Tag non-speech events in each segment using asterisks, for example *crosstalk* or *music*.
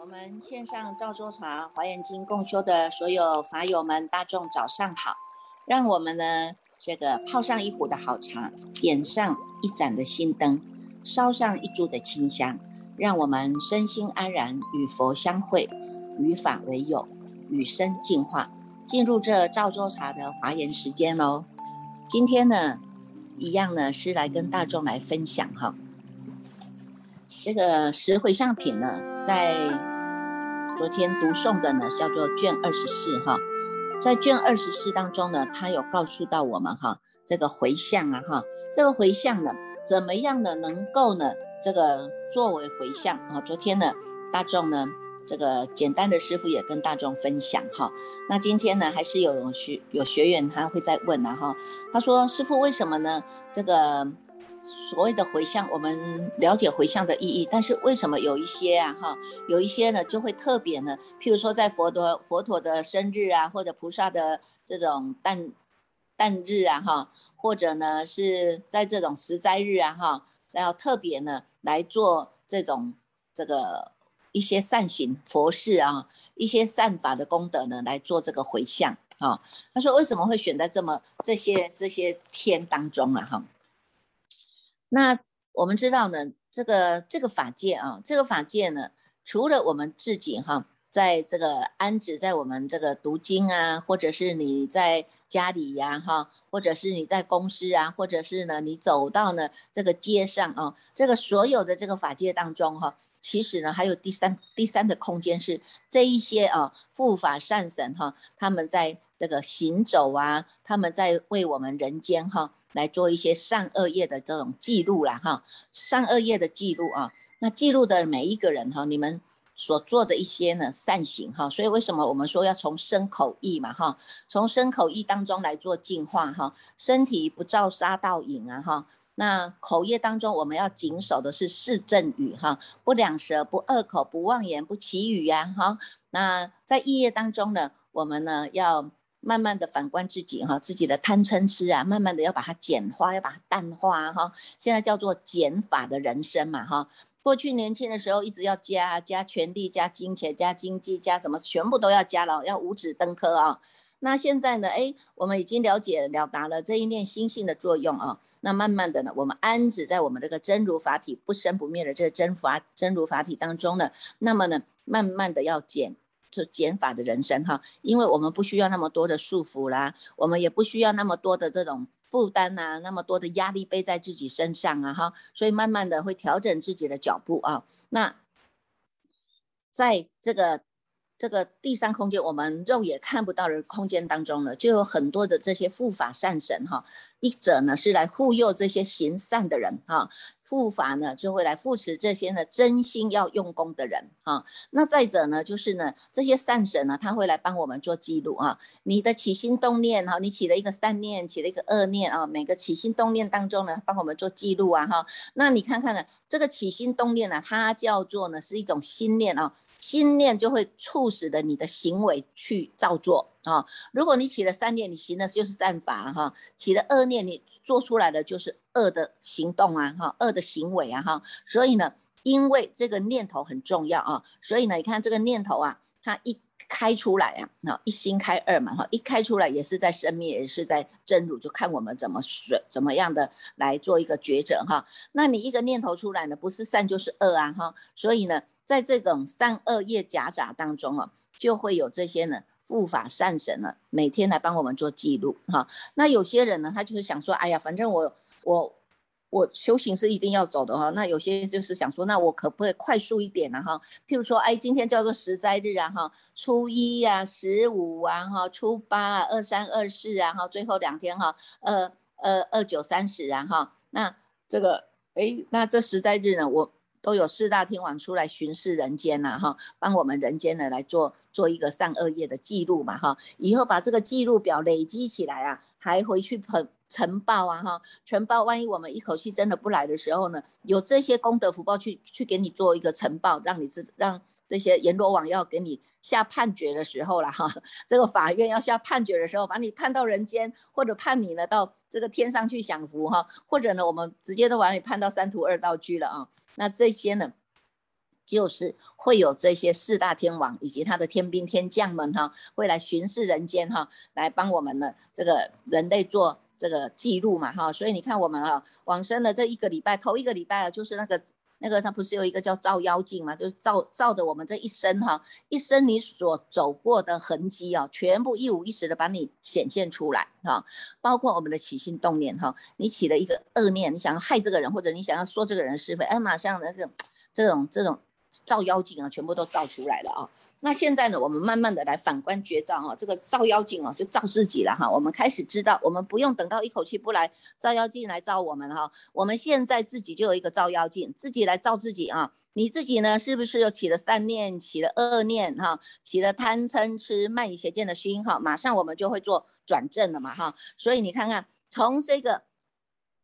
我们线上赵州茶华严经共修的所有法友们，大众早上好！让我们呢，这个泡上一壶的好茶，点上一盏的心灯，烧上一炷的清香，让我们身心安然，与佛相会，与法为友，与生进化，进入这赵州茶的华严时间喽。今天呢，一样呢是来跟大众来分享哈，这个十回向品呢。在昨天读诵的呢，叫做卷二十四哈，在卷二十四当中呢，他有告诉到我们哈，这个回向啊哈，这个回向呢，怎么样的能够呢，这个作为回向啊？昨天呢，大众呢，这个简单的师傅也跟大众分享哈，那今天呢，还是有学有学员他会在问啊哈，他说师傅为什么呢？这个。所谓的回向，我们了解回向的意义，但是为什么有一些啊哈，有一些呢就会特别呢？譬如说在佛陀佛陀的生日啊，或者菩萨的这种诞诞日啊哈，或者呢是在这种十斋日啊哈，要特别呢来做这种这个一些善行佛事啊，一些善法的功德呢来做这个回向啊。他说为什么会选在这么这些这些天当中啊哈？那我们知道呢，这个这个法界啊，这个法界呢，除了我们自己哈，在这个安置在我们这个读经啊，或者是你在家里呀哈，或者是你在公司啊，或者是呢你走到呢这个街上啊，这个所有的这个法界当中哈，其实呢还有第三第三的空间是这一些啊护法善神哈，他们在这个行走啊，他们在为我们人间哈。来做一些善恶业的这种记录啦，哈，善恶业的记录啊，那记录的每一个人哈，你们所做的一些呢善行哈，所以为什么我们说要从身口意嘛哈，从身口意当中来做净化哈，身体不造杀盗瘾啊哈，那口业当中我们要谨守的是四正语哈，不两舌，不恶口，不妄言，不绮语呀哈，那在意业当中呢，我们呢要。慢慢的反观自己哈，自己的贪嗔痴啊，慢慢的要把它简化，要把它淡化哈。现在叫做减法的人生嘛哈。过去年轻的时候一直要加加权力、加金钱、加经济、加什么，全部都要加了，要五指登科啊。那现在呢，哎，我们已经了解了达了这一念心性的作用啊。那慢慢的呢，我们安止在我们这个真如法体不生不灭的这个真法真如法体当中呢，那么呢，慢慢的要减。就减法的人生哈，因为我们不需要那么多的束缚啦，我们也不需要那么多的这种负担呐，那么多的压力背在自己身上啊哈，所以慢慢的会调整自己的脚步啊。那在这个这个第三空间，我们肉眼看不到的空间当中呢，就有很多的这些护法善神哈，一者呢是来护佑这些行善的人哈。护法呢，就会来扶持这些呢真心要用功的人哈。那再者呢，就是呢这些善神呢，他会来帮我们做记录啊。你的起心动念哈，你起了一个善念，起了一个恶念啊，每个起心动念当中呢，帮我们做记录啊哈。那你看看呢，这个起心动念呢，它叫做呢是一种心念啊。心念就会促使的你的行为去照做啊。如果你起了善念，你行的就是善法哈；起了恶念，你做出来的就是恶的行动啊哈，恶的行为啊哈。所以呢，因为这个念头很重要啊，所以呢，你看这个念头啊，它一开出来啊，那一心开二嘛哈，一开出来也是在生灭，也是在真如，就看我们怎么选怎么样的来做一个抉择哈。那你一个念头出来呢，不是善就是恶啊哈，所以呢。在这种善恶业夹杂当中啊，就会有这些呢护法善神呢，每天来帮我们做记录哈。那有些人呢，他就是想说，哎呀，反正我我我修行是一定要走的哈。那有些就是想说，那我可不可以快速一点呢哈？譬如说，哎，今天叫做十斋日啊哈，初一呀、十五啊哈、初八啊、二三二四啊哈，最后两天哈，二二二九三十啊哈。那这个哎，那这十斋日呢，我。都有四大天王出来巡视人间呐，哈，帮我们人间呢来做做一个善恶业的记录嘛，哈，以后把这个记录表累积起来啊，还回去捧呈报啊，哈，呈报，万一我们一口气真的不来的时候呢，有这些功德福报去去给你做一个呈报，让你知让。这些阎罗王要给你下判决的时候了哈，*laughs* 这个法院要下判决的时候，把你判到人间，或者判你呢到这个天上去享福哈，或者呢我们直接都把你判到三途二道去了啊。那这些呢，就是会有这些四大天王以及他的天兵天将们哈，会来巡视人间哈，来帮我们呢这个人类做这个记录嘛哈。所以你看我们啊往生的这一个礼拜，头一个礼拜啊，就是那个。那个他不是有一个叫照妖镜嘛，就是照照着我们这一生哈，一生你所走过的痕迹啊，全部一五一十的把你显现出来哈，包括我们的起心动念哈，你起了一个恶念，你想要害这个人，或者你想要说这个人是非，哎，马上那个这种这种。照妖镜啊，全部都照出来了啊！那现在呢，我们慢慢的来反观绝招哈，这个照妖镜啊，就照自己了哈。我们开始知道，我们不用等到一口气不来，照妖镜来照我们哈。我们现在自己就有一个照妖镜，自己来照自己啊。你自己呢，是不是又起了善念，起了恶念哈，起了贪嗔痴慢疑邪见的心哈？马上我们就会做转正了嘛哈。所以你看看，从这个。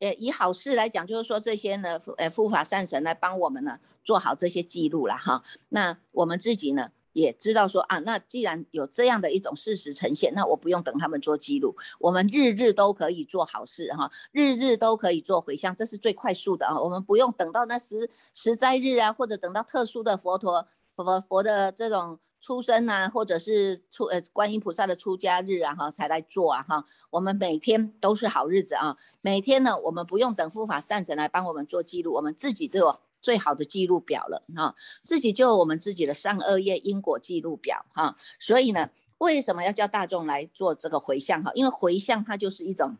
呃，以好事来讲，就是说这些呢，呃，护法善神来帮我们呢，做好这些记录了哈。那我们自己呢，也知道说啊，那既然有这样的一种事实呈现，那我不用等他们做记录，我们日日都可以做好事哈，日日都可以做回向，这是最快速的啊。我们不用等到那十十斋日啊，或者等到特殊的佛陀佛佛的这种。出生啊，或者是出呃观音菩萨的出家日啊，哈，才来做啊，哈，我们每天都是好日子啊，每天呢，我们不用等护法善神来帮我们做记录，我们自己都有最好的记录表了哈，自己就有我们自己的善恶业因果记录表哈，所以呢，为什么要叫大众来做这个回向哈？因为回向它就是一种。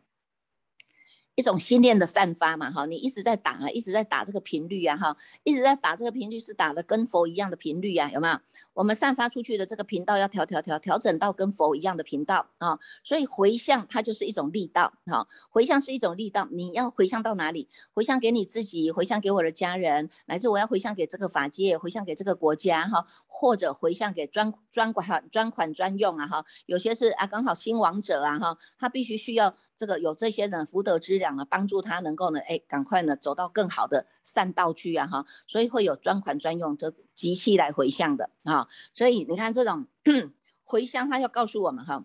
一种心念的散发嘛，哈，你一直在打啊，一直在打这个频率啊，哈，一直在打这个频率是打的跟佛一样的频率啊，有没有？我们散发出去的这个频道要调调调调整到跟佛一样的频道啊，所以回向它就是一种力道，哈，回向是一种力道，你要回向到哪里？回向给你自己，回向给我的家人，乃至我要回向给这个法界，回向给这个国家，哈，或者回向给专专款专款专用啊，哈，有些是啊刚好新王者啊，哈，他必须需要。这个有这些人福德之人粮啊，帮助他能够呢，哎，赶快呢走到更好的善道去啊，哈，所以会有专款专用这机器来回向的啊，所以你看这种 *clears throat* 回向，他要告诉我们哈，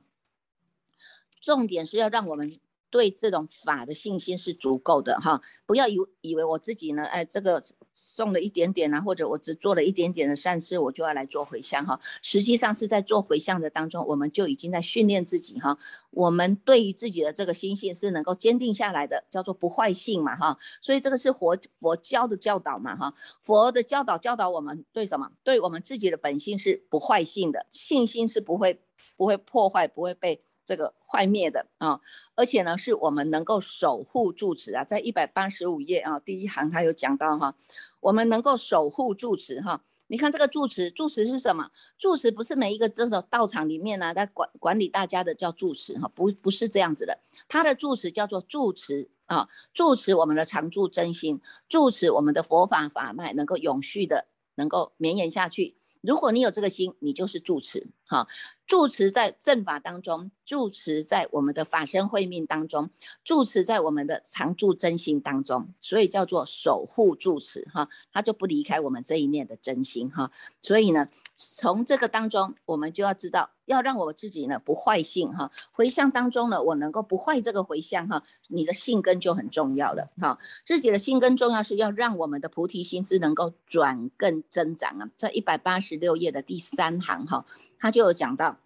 重点是要让我们。对这种法的信心是足够的哈，不要以以为我自己呢，哎，这个送了一点点啊，或者我只做了一点点的善事，我就要来做回向哈。实际上是在做回向的当中，我们就已经在训练自己哈。我们对于自己的这个心性是能够坚定下来的，叫做不坏性嘛哈。所以这个是佛佛教的教导嘛哈。佛的教导教导我们对什么？对我们自己的本性是不坏性的，信心是不会不会破坏，不会被。这个坏灭的啊，而且呢，是我们能够守护住持啊，在一百八十五页啊，第一行他有讲到哈，我们能够守护住持哈。你看这个住持，住持是什么？住持不是每一个这种道场里面呢，在管管理大家的叫住持哈，不不是这样子的，他的住持叫做住持啊，住持我们的常住真心，住持我们的佛法法脉能够永续的，能够绵延下去。如果你有这个心，你就是住持哈。住持在正法当中，住持在我们的法身慧命当中，住持在我们的常住真心当中，所以叫做守护住持哈，他就不离开我们这一念的真心哈。所以呢，从这个当中，我们就要知道，要让我自己呢不坏性哈。回向当中呢，我能够不坏这个回向哈，你的性根就很重要了哈。自己的性根重要是要让我们的菩提心是能够转更增长啊，在一百八十六页的第三行哈。他就有讲到，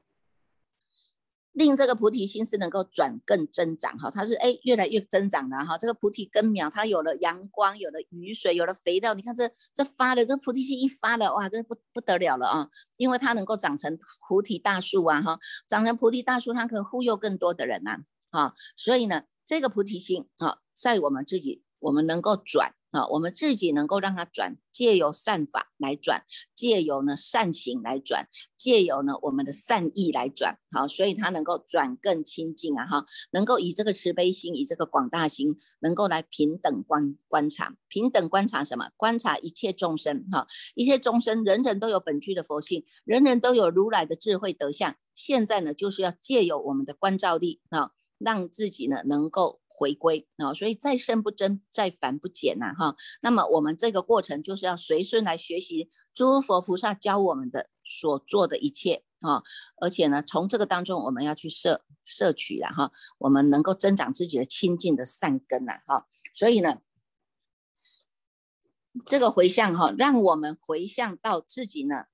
令这个菩提心是能够转更增长哈，它是哎越来越增长的哈。这个菩提根苗它有了阳光，有了雨水，有了肥料，你看这这发的这菩提心一发了哇，这不不得了了啊！因为它能够长成菩提大树啊哈，长成菩提大树，它可以护佑更多的人呐啊。所以呢，这个菩提心啊，在我们自己，我们能够转。啊，我们自己能够让它转，借由善法来转，借由呢善行来转，借由呢我们的善意来转，好，所以它能够转更亲近啊，哈，能够以这个慈悲心，以这个广大心，能够来平等观观察，平等观察什么？观察一切众生，哈，一切众生，人人都有本具的佛性，人人都有如来的智慧德相，现在呢，就是要借由我们的观照力啊。让自己呢能够回归啊，所以再生不增，再繁不减呐哈。那么我们这个过程就是要随顺来学习诸佛菩萨教我们的所做的一切啊，而且呢从这个当中我们要去摄摄取了哈，我们能够增长自己的清净的善根呐哈。所以呢，这个回向哈，让我们回向到自己呢。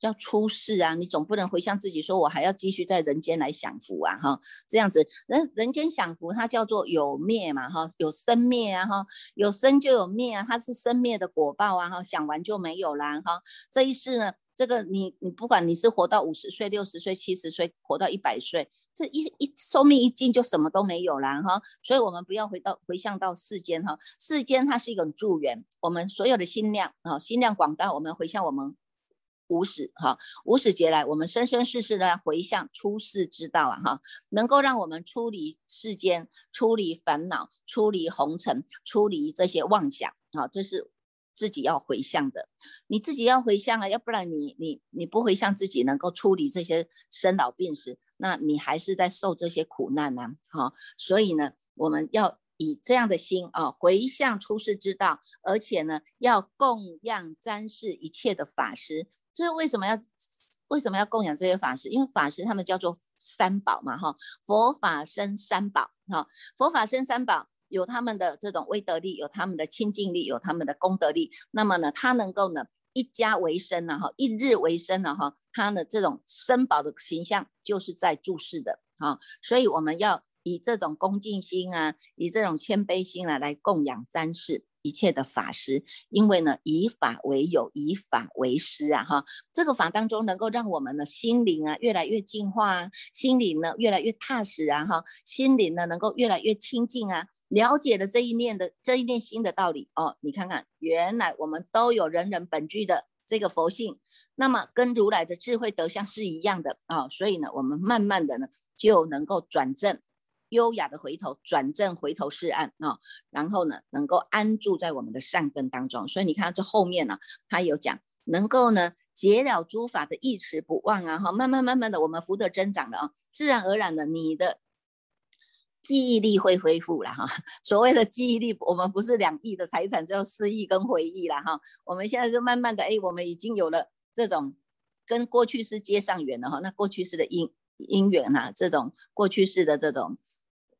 要出世啊！你总不能回向自己说，我还要继续在人间来享福啊！哈，这样子，人人间享福，它叫做有灭嘛，哈，有生灭啊，哈，有生就有灭啊，它是生灭的果报啊，哈，想完就没有啦，哈，这一世呢，这个你你不管你是活到五十岁、六十岁、七十岁，活到一百岁，这一一寿命一尽就什么都没有啦，哈，所以我们不要回到回向到世间哈，世间它是一种助缘，我们所有的心量啊，心量广大，我们回向我们。无始哈，无始劫来，我们生生世世呢回向出世之道啊哈，能够让我们出离世间，出离烦恼，出离红尘，出离这些妄想啊，这是自己要回向的。你自己要回向啊，要不然你你你不回向自己能够出离这些生老病死，那你还是在受这些苦难呢。哈，所以呢，我们要以这样的心啊，回向出世之道，而且呢，要供养瞻视一切的法师。所以为什么要为什么要供养这些法师？因为法师他们叫做三宝嘛，哈，佛法僧三宝，哈，佛法僧三宝有他们的这种威德力，有他们的清净力，有他们的功德力。那么呢，他能够呢一家为生呢，哈，一日为生呢，哈，他的这种生宝的形象就是在注视的，哈，所以我们要以这种恭敬心啊，以这种谦卑心啊来供养三世。一切的法师，因为呢，以法为友，以法为师啊，哈，这个法当中能够让我们的心灵啊越来越净化啊，心灵呢越来越踏实啊，哈，心灵呢能够越来越清净啊，了解了这一念的这一念心的道理哦，你看看，原来我们都有人人本具的这个佛性，那么跟如来的智慧德相是一样的啊，所以呢，我们慢慢的呢就能够转正。优雅的回头转正，回头是岸啊，然后呢，能够安住在我们的善根当中。所以你看这后面呢，他有讲能够呢结了诸法的一持不忘啊，哈，慢慢慢慢的我们福德增长了啊，自然而然的你的记忆力会恢复了哈。*laughs* 所谓的记忆力，我们不是两亿的财产，只有四亿跟回忆了哈。我们现在就慢慢的，哎，我们已经有了这种跟过去式接上缘了哈。那过去式的因因缘啊，这种过去式的这种。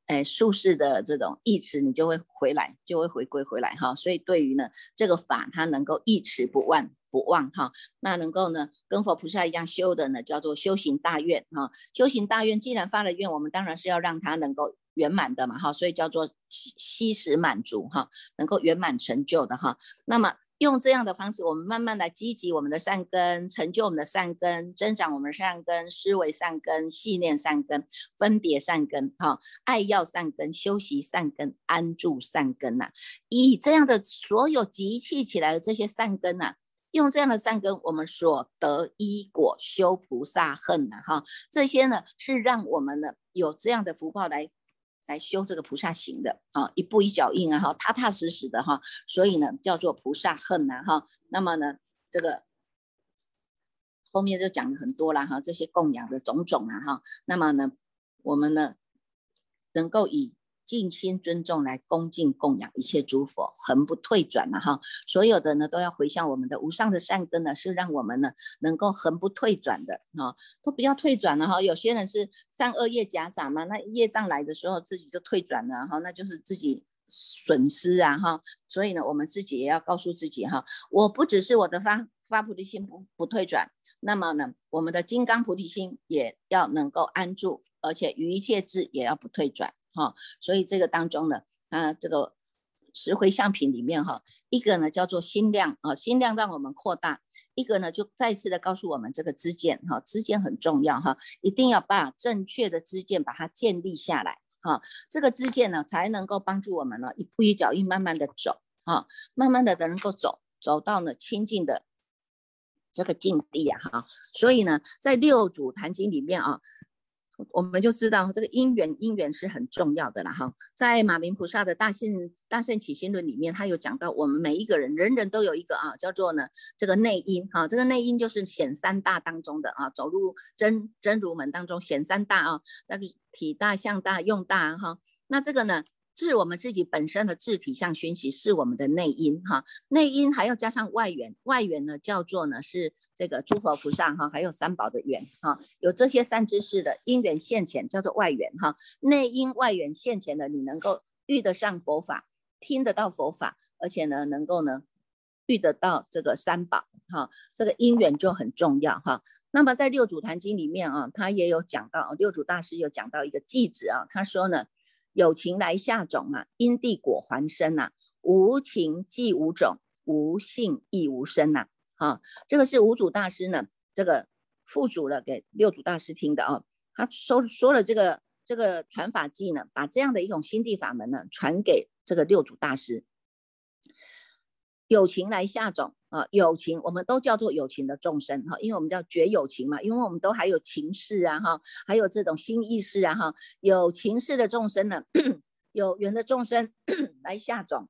哎，术士的这种意持，你就会回来，就会回归回来哈。所以对于呢这个法，它能够一持不忘不忘哈，那能够呢跟佛菩萨一样修的呢，叫做修行大愿哈。修行大愿，既然发了愿，我们当然是要让它能够圆满的嘛哈，所以叫做悉时满足哈，能够圆满成就的哈。那么。用这样的方式，我们慢慢来积集我们的善根，成就我们的善根，增长我们的善根，思维善根，信念善根，分别善根，哈，爱要善根，修习善根，安住善根呐。以这样的所有集气起来的这些善根呐，用这样的善根，我们所得一果修菩萨恨呐，哈，这些呢是让我们呢有这样的福报来。来修这个菩萨行的啊，一步一脚印啊哈，踏踏实实的哈，所以呢叫做菩萨恨呐哈。那么呢，这个后面就讲了很多了哈，这些供养的种种啊哈。那么呢，我们呢能够以。尽心尊重来恭敬供养一切诸佛，恒不退转嘛哈！所有的呢都要回向我们的无上的善根呢，是让我们呢能够恒不退转的哈，都不要退转了哈。有些人是善恶业夹杂嘛，那业障来的时候自己就退转了哈，那就是自己损失啊哈。所以呢，我们自己也要告诉自己哈，我不只是我的发发菩提心不不退转，那么呢，我们的金刚菩提心也要能够安住，而且于一切智也要不退转。哈，所以这个当中呢，啊，这个十回相品里面哈，一个呢叫做心量啊，心量让我们扩大；一个呢就再次的告诉我们这个知见哈，知见很重要哈，一定要把正确的知见把它建立下来哈，这个知见呢才能够帮助我们呢一步一脚印慢慢的走啊，慢慢的能够走走到呢清净的这个境地啊哈，所以呢在六祖坛经里面啊。我们就知道这个因缘，因缘是很重要的啦哈。在马明菩萨的大圣大圣起心论里面，他有讲到，我们每一个人，人人都有一个啊，叫做呢这个内因哈。这个内因就是显三大当中的啊，走入真真如门当中显三大啊，那个体大、相大、用大哈。那这个呢？是我们自己本身的自体相熏习，是我们的内因哈。内因还要加上外缘，外缘呢叫做呢是这个诸佛菩萨哈，还有三宝的缘哈。有这些三知识的因缘现前，叫做外缘哈。内因外缘现前的，你能够遇得上佛法，听得到佛法，而且呢，能够呢遇得到这个三宝，哈，这个因缘就很重要哈。那么在六祖坛经里面啊，他也有讲到，六祖大师有讲到一个偈子啊，他说呢，有情来下种啊，因地果还生呐，无情即无种，无性亦无生呐。好，这个是五祖大师呢，这个副主了给六祖大师听的哦。他说说了这个这个传法记呢，把这样的一种心地法门呢，传给这个六祖大师。有情来下种啊，有情我们都叫做有情的众生哈，因为我们叫绝有情嘛，因为我们都还有情事啊哈，还有这种心意识啊哈，有情事的众生呢，有缘的众生来下种。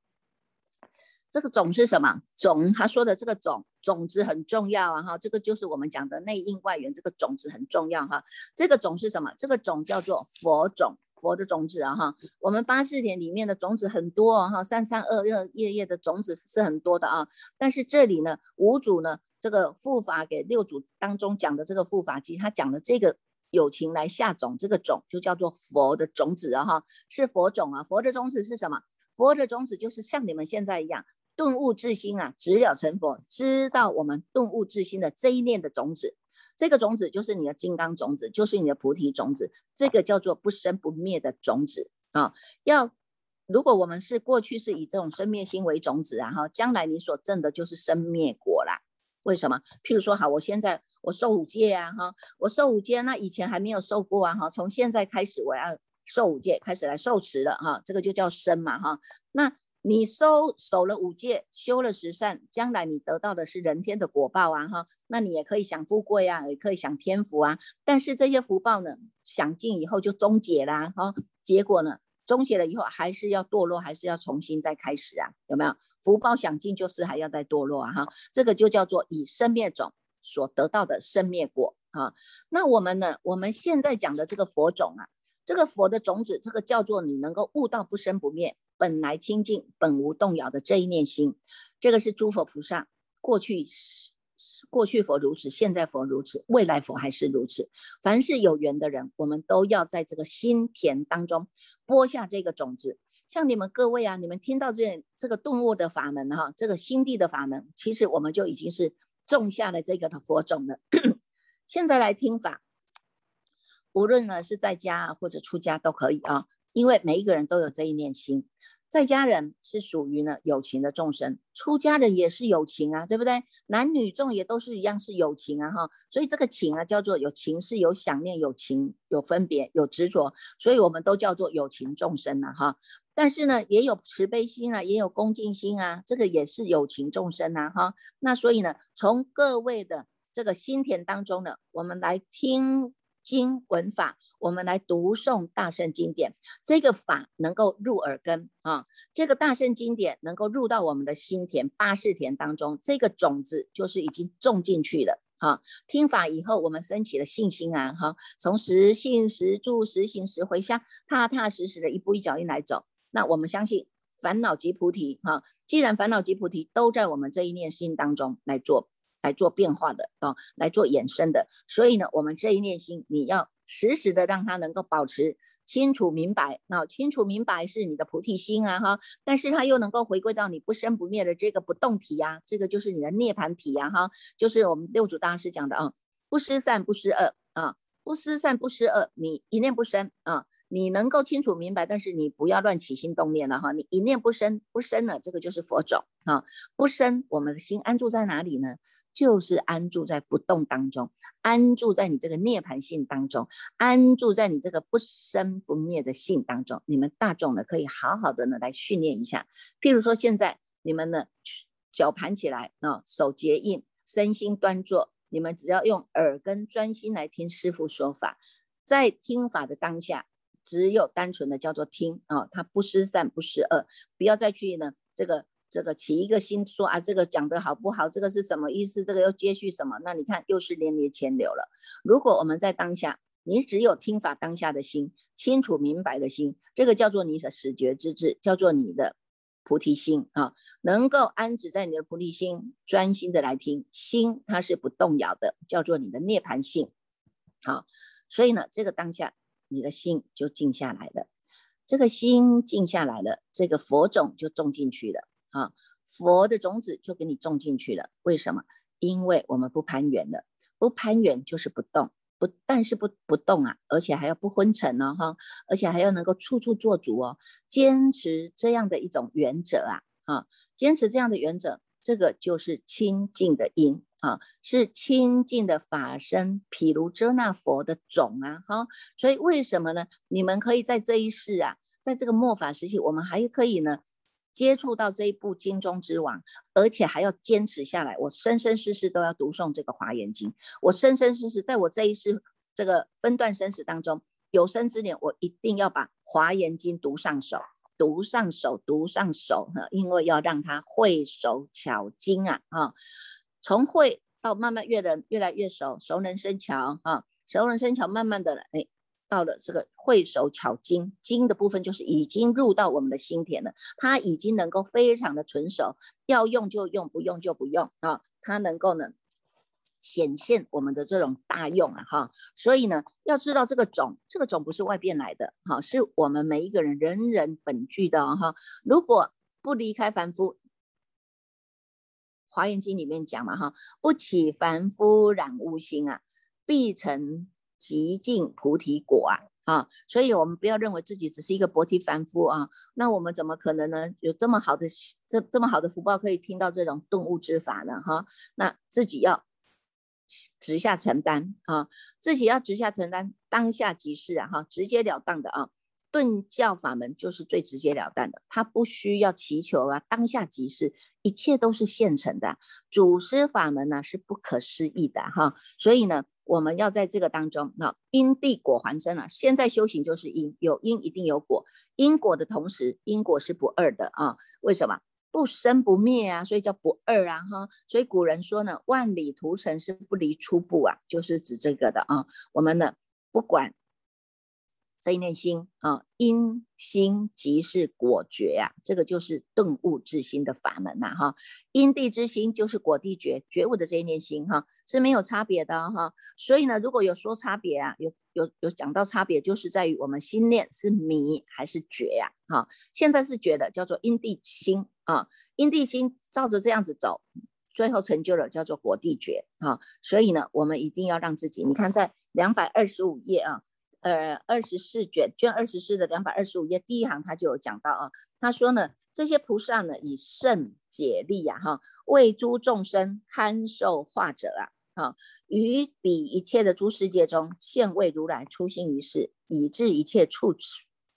这个种是什么种？他说的这个种种子很重要啊哈，这个就是我们讲的内应外缘，这个种子很重要哈。这个种是什么？这个种叫做佛种。佛的种子啊哈，我们八四田里面的种子很多哈，三三二二叶叶的种子是很多的啊。但是这里呢，五祖呢这个护法给六祖当中讲的这个护法，其实他讲的这个友情来下种，这个种就叫做佛的种子啊哈，是佛种啊。佛的种子是什么？佛的种子就是像你们现在一样顿悟自心啊，直了成佛，知道我们顿悟自心的这一念的种子。这个种子就是你的金刚种子，就是你的菩提种子，这个叫做不生不灭的种子啊。要如果我们是过去是以这种生灭心为种子，然后将来你所证的就是生灭果啦。为什么？譬如说，好，我现在我受五戒啊，哈，我受五戒，那以前还没有受过啊，哈，从现在开始我要受五戒，开始来受持了，哈，这个就叫生嘛，哈，那。你收守了五戒，修了十善，将来你得到的是人天的果报啊，哈，那你也可以享富贵啊，也可以享天福啊。但是这些福报呢，享尽以后就终结啦，哈，结果呢，终结了以后还是要堕落，还是要重新再开始啊？有没有？福报享尽就是还要再堕落啊，哈，这个就叫做以生灭种所得到的生灭果啊。那我们呢？我们现在讲的这个佛种啊。这个佛的种子，这个叫做你能够悟到不生不灭，本来清净，本无动摇的这一念心，这个是诸佛菩萨过去过去佛如此，现在佛如此，未来佛还是如此。凡是有缘的人，我们都要在这个心田当中播下这个种子。像你们各位啊，你们听到这这个动物的法门哈，这个心地的法门，其实我们就已经是种下了这个的佛种了。*coughs* 现在来听法。无论呢是在家或者出家都可以啊，因为每一个人都有这一念心。在家人是属于呢有情的众生，出家人也是有情啊，对不对？男女众也都是一样是有情啊哈，所以这个情啊叫做有情是有想念、有情、有分别、有执着，所以我们都叫做有情众生啊哈。但是呢也有慈悲心啊，也有恭敬心啊，这个也是有情众生啊哈。那所以呢，从各位的这个心田当中呢，我们来听。经文法，我们来读诵大圣经典，这个法能够入耳根啊，这个大圣经典能够入到我们的心田八世田当中，这个种子就是已经种进去了啊。听法以后，我们升起了信心啊，哈，从实信实住实行实回向，踏踏实实的一步一脚印来走，那我们相信烦恼即菩提哈。既然烦恼即菩提都在我们这一念心当中来做。来做变化的啊，来做衍生的，所以呢，我们这一念心，你要时时的让它能够保持清楚明白，那清楚明白是你的菩提心啊哈，但是它又能够回归到你不生不灭的这个不动体呀，这个就是你的涅盘体呀哈，就是我们六祖大师讲的啊，不失善不失恶啊，不失善不失恶，你一念不生啊，你能够清楚明白，但是你不要乱起心动念了哈，你一念不生不生了，这个就是佛种啊，不生，我们的心安住在哪里呢？就是安住在不动当中，安住在你这个涅盘性当中，安住在你这个不生不灭的性当中。你们大众呢，可以好好的呢来训练一下。譬如说，现在你们呢脚盘起来啊，手结印，身心端坐，你们只要用耳根专心来听师傅说法，在听法的当下，只有单纯的叫做听啊，它不失善不失恶，不要再去呢这个。这个起一个心说啊，这个讲的好不好？这个是什么意思？这个又接续什么？那你看又是连连牵流了。如果我们在当下，你只有听法当下的心，清楚明白的心，这个叫做你的始觉之智，叫做你的菩提心啊，能够安止在你的菩提心，专心的来听，心它是不动摇的，叫做你的涅盘性。好，所以呢，这个当下你的心就静下来了。这个心静下来了，这个佛种就种进去了啊，佛的种子就给你种进去了。为什么？因为我们不攀缘的，不攀缘就是不动，不但是不不动啊，而且还要不昏沉呢，哈，而且还要能够处处做主哦，坚持这样的一种原则啊，啊，坚持这样的原则，这个就是清净的因啊，是清净的法身，譬如遮那佛的种啊，哈，所以为什么呢？你们可以在这一世啊，在这个末法时期，我们还可以呢。接触到这一部经中之王，而且还要坚持下来，我生生世世都要读诵这个华严经。我生生世世，在我这一世这个分段生死当中，有生之年，我一定要把华严经读上手，读上手，读上手哈，因为要让他会手巧精啊啊，从会到慢慢越人越来越熟，熟能生巧啊，熟能生巧，慢慢的哎。到了这个会手巧精，精的部分就是已经入到我们的心田了，它已经能够非常的纯熟，要用就用，不用就不用啊，它能够呢显现我们的这种大用啊哈，所以呢要知道这个种，这个种不是外边来的哈，是我们每一个人人人本具的哈，如果不离开凡夫，华严经里面讲嘛哈，不起凡夫染污心啊，必成。极尽菩提果啊啊！所以我们不要认为自己只是一个薄提凡夫啊，那我们怎么可能呢？有这么好的这这么好的福报，可以听到这种顿悟之法呢？哈，那自己要直下承担啊，自己要直下承担，当下即是啊哈，直截了当的啊。顿教法门就是最直截了当的，它不需要祈求啊，当下即是，一切都是现成的。祖师法门呢是不可思议的哈，所以呢。我们要在这个当中，那因地果还生啊。现在修行就是因，有因一定有果，因果的同时，因果是不二的啊。为什么不生不灭啊？所以叫不二啊哈。所以古人说呢，万里图城是不离初步啊，就是指这个的啊。我们呢，不管。这一念心啊，因心即是果觉呀，这个就是顿悟之心的法门呐哈。因地之心就是果地觉，觉悟的这一念心哈是没有差别的哈。所以呢，如果有说差别啊，有有有讲到差别，就是在于我们心念是迷还是觉呀哈。现在是觉的，叫做因地心啊，因地心照着这样子走，最后成就了叫做果地觉啊。所以呢，我们一定要让自己，你看在两百二十五页啊。呃，二十四卷卷二十四的两百二十五页第一行，他就有讲到啊，他说呢，这些菩萨呢，以圣解力呀，哈，为诸众生堪受化者啊，哈，于彼一切的诸世界中，现为如来出心于世，以致一切处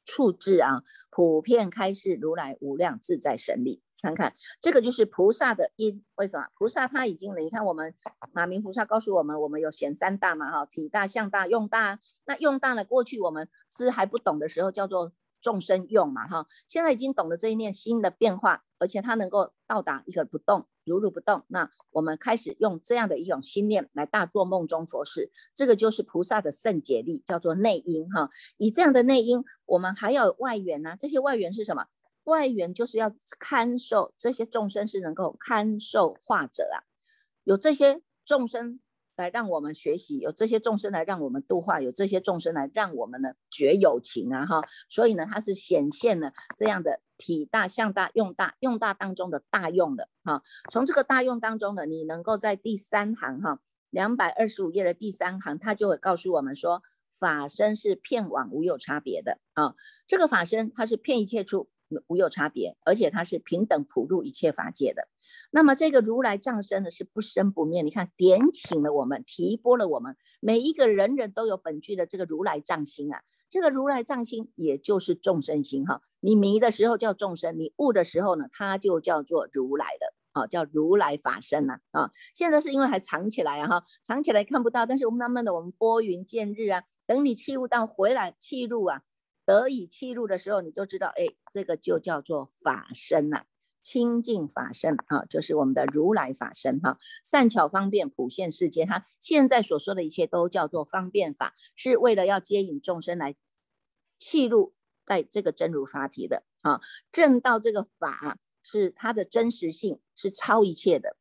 处置啊，普遍开示如来无量自在神力。看看这个就是菩萨的因，为什么菩萨他已经你看我们马明菩萨告诉我们，我们有显三大嘛哈，体大、相大、用大。那用大呢？过去我们是还不懂的时候，叫做众生用嘛哈。现在已经懂得这一念心的变化，而且它能够到达一个不动，如如不动。那我们开始用这样的一种心念来大做梦中佛事，这个就是菩萨的圣解力，叫做内因哈。以这样的内因，我们还有外缘呢。这些外缘是什么？外缘就是要看受这些众生是能够看受化者啊，有这些众生来让我们学习，有这些众生来让我们度化，有这些众生来让我们呢觉友情啊哈，所以呢它是显现了这样的体大、相大、用大、用大当中的大用的哈。从这个大用当中呢，你能够在第三行哈，两百二十五页的第三行，它就会告诉我们说，法身是片往无有差别的啊，这个法身它是片一切处。无有差别，而且它是平等普入一切法界的。那么这个如来藏身呢，是不生不灭。你看，点醒了我们，提拨了我们，每一个人人都有本具的这个如来藏心啊。这个如来藏心，也就是众生心哈。你迷的时候叫众生，你悟的时候呢，它就叫做如来的啊，叫如来法身呐啊。现在是因为还藏起来啊哈，藏起来看不到，但是我们慢慢的，我们拨云见日啊，等你气悟到回来气入啊。得以契入的时候，你就知道，哎，这个就叫做法身呐，清净法身啊，就是我们的如来法身哈，善巧方便普现世间。他现在所说的一切都叫做方便法，是为了要接引众生来契入在这个真如法体的啊，正道这个法是它的真实性是超一切的。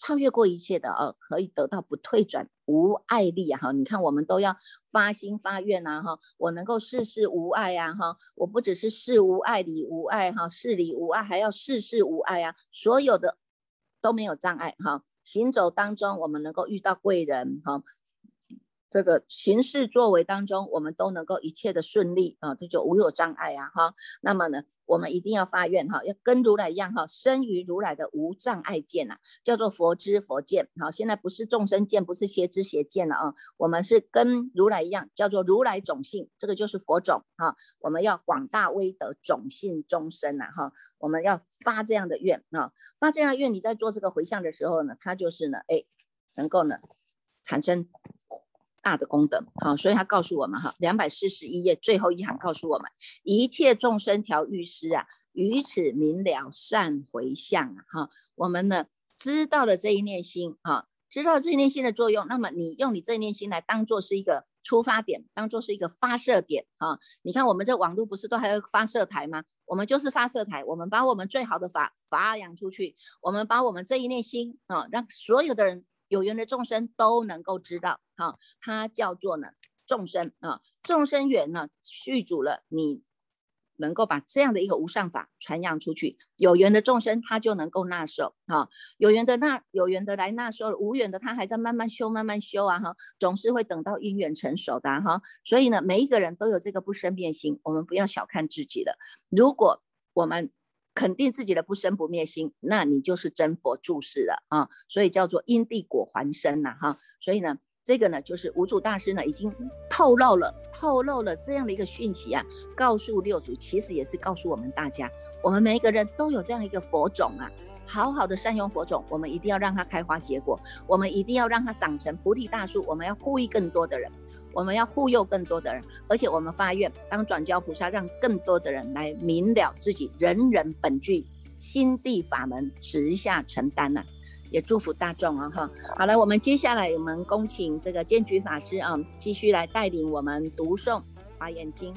超越过一切的哦，可以得到不退转无爱力啊哈！你看我们都要发心发愿呐哈，我能够事事无碍啊哈，我不只是事无爱理无碍哈，事理无碍，还要事事无碍啊，所有的都没有障碍哈。行走当中，我们能够遇到贵人哈。这个行事作为当中，我们都能够一切的顺利啊，这就无有障碍啊哈。那么呢，我们一定要发愿哈，要跟如来一样哈，生于如来的无障碍见呐，叫做佛知佛见。好，现在不是众生见，不是邪知邪见了啊，我们是跟如来一样，叫做如来种性，这个就是佛种哈。我们要广大威德种性众生呐哈，我们要发这样的愿啊，发这样的愿，你在做这个回向的时候呢，它就是呢，哎，能够呢产生。大的功德，好，所以他告诉我们哈，两百四十一页最后一行告诉我们，一切众生调御师啊，于此明了善回向啊，哈，我们呢知道了这一念心啊，知道这一念心的作用，那么你用你这一念心来当做是一个出发点，当做是一个发射点啊，你看我们这网络不是都还有发射台吗？我们就是发射台，我们把我们最好的法发扬出去，我们把我们这一念心啊，让所有的人。有缘的众生都能够知道，哈，它叫做呢众生啊，众生缘呢续主了，你能够把这样的一个无上法传扬出去，有缘的众生他就能够纳受，啊，有缘的纳有缘的来纳受，无缘的他还在慢慢修慢慢修啊，哈，总是会等到因缘成熟的哈，所以呢，每一个人都有这个不生变心，我们不要小看自己了，如果我们。肯定自己的不生不灭心，那你就是真佛注释了啊！所以叫做因地果还生呐哈！所以呢，这个呢就是五祖大师呢已经透露了透露了这样的一个讯息啊，告诉六祖，其实也是告诉我们大家，我们每一个人都有这样一个佛种啊，好好的善用佛种，我们一定要让它开花结果，我们一定要让它长成菩提大树，我们要呼吁更多的人。我们要护佑更多的人，而且我们发愿当转教菩萨，让更多的人来明了自己人人本具心地法门，直下承担呐，也祝福大众啊哈。好了，我们接下来我们恭请这个监局法师啊，继续来带领我们读诵《华严经》。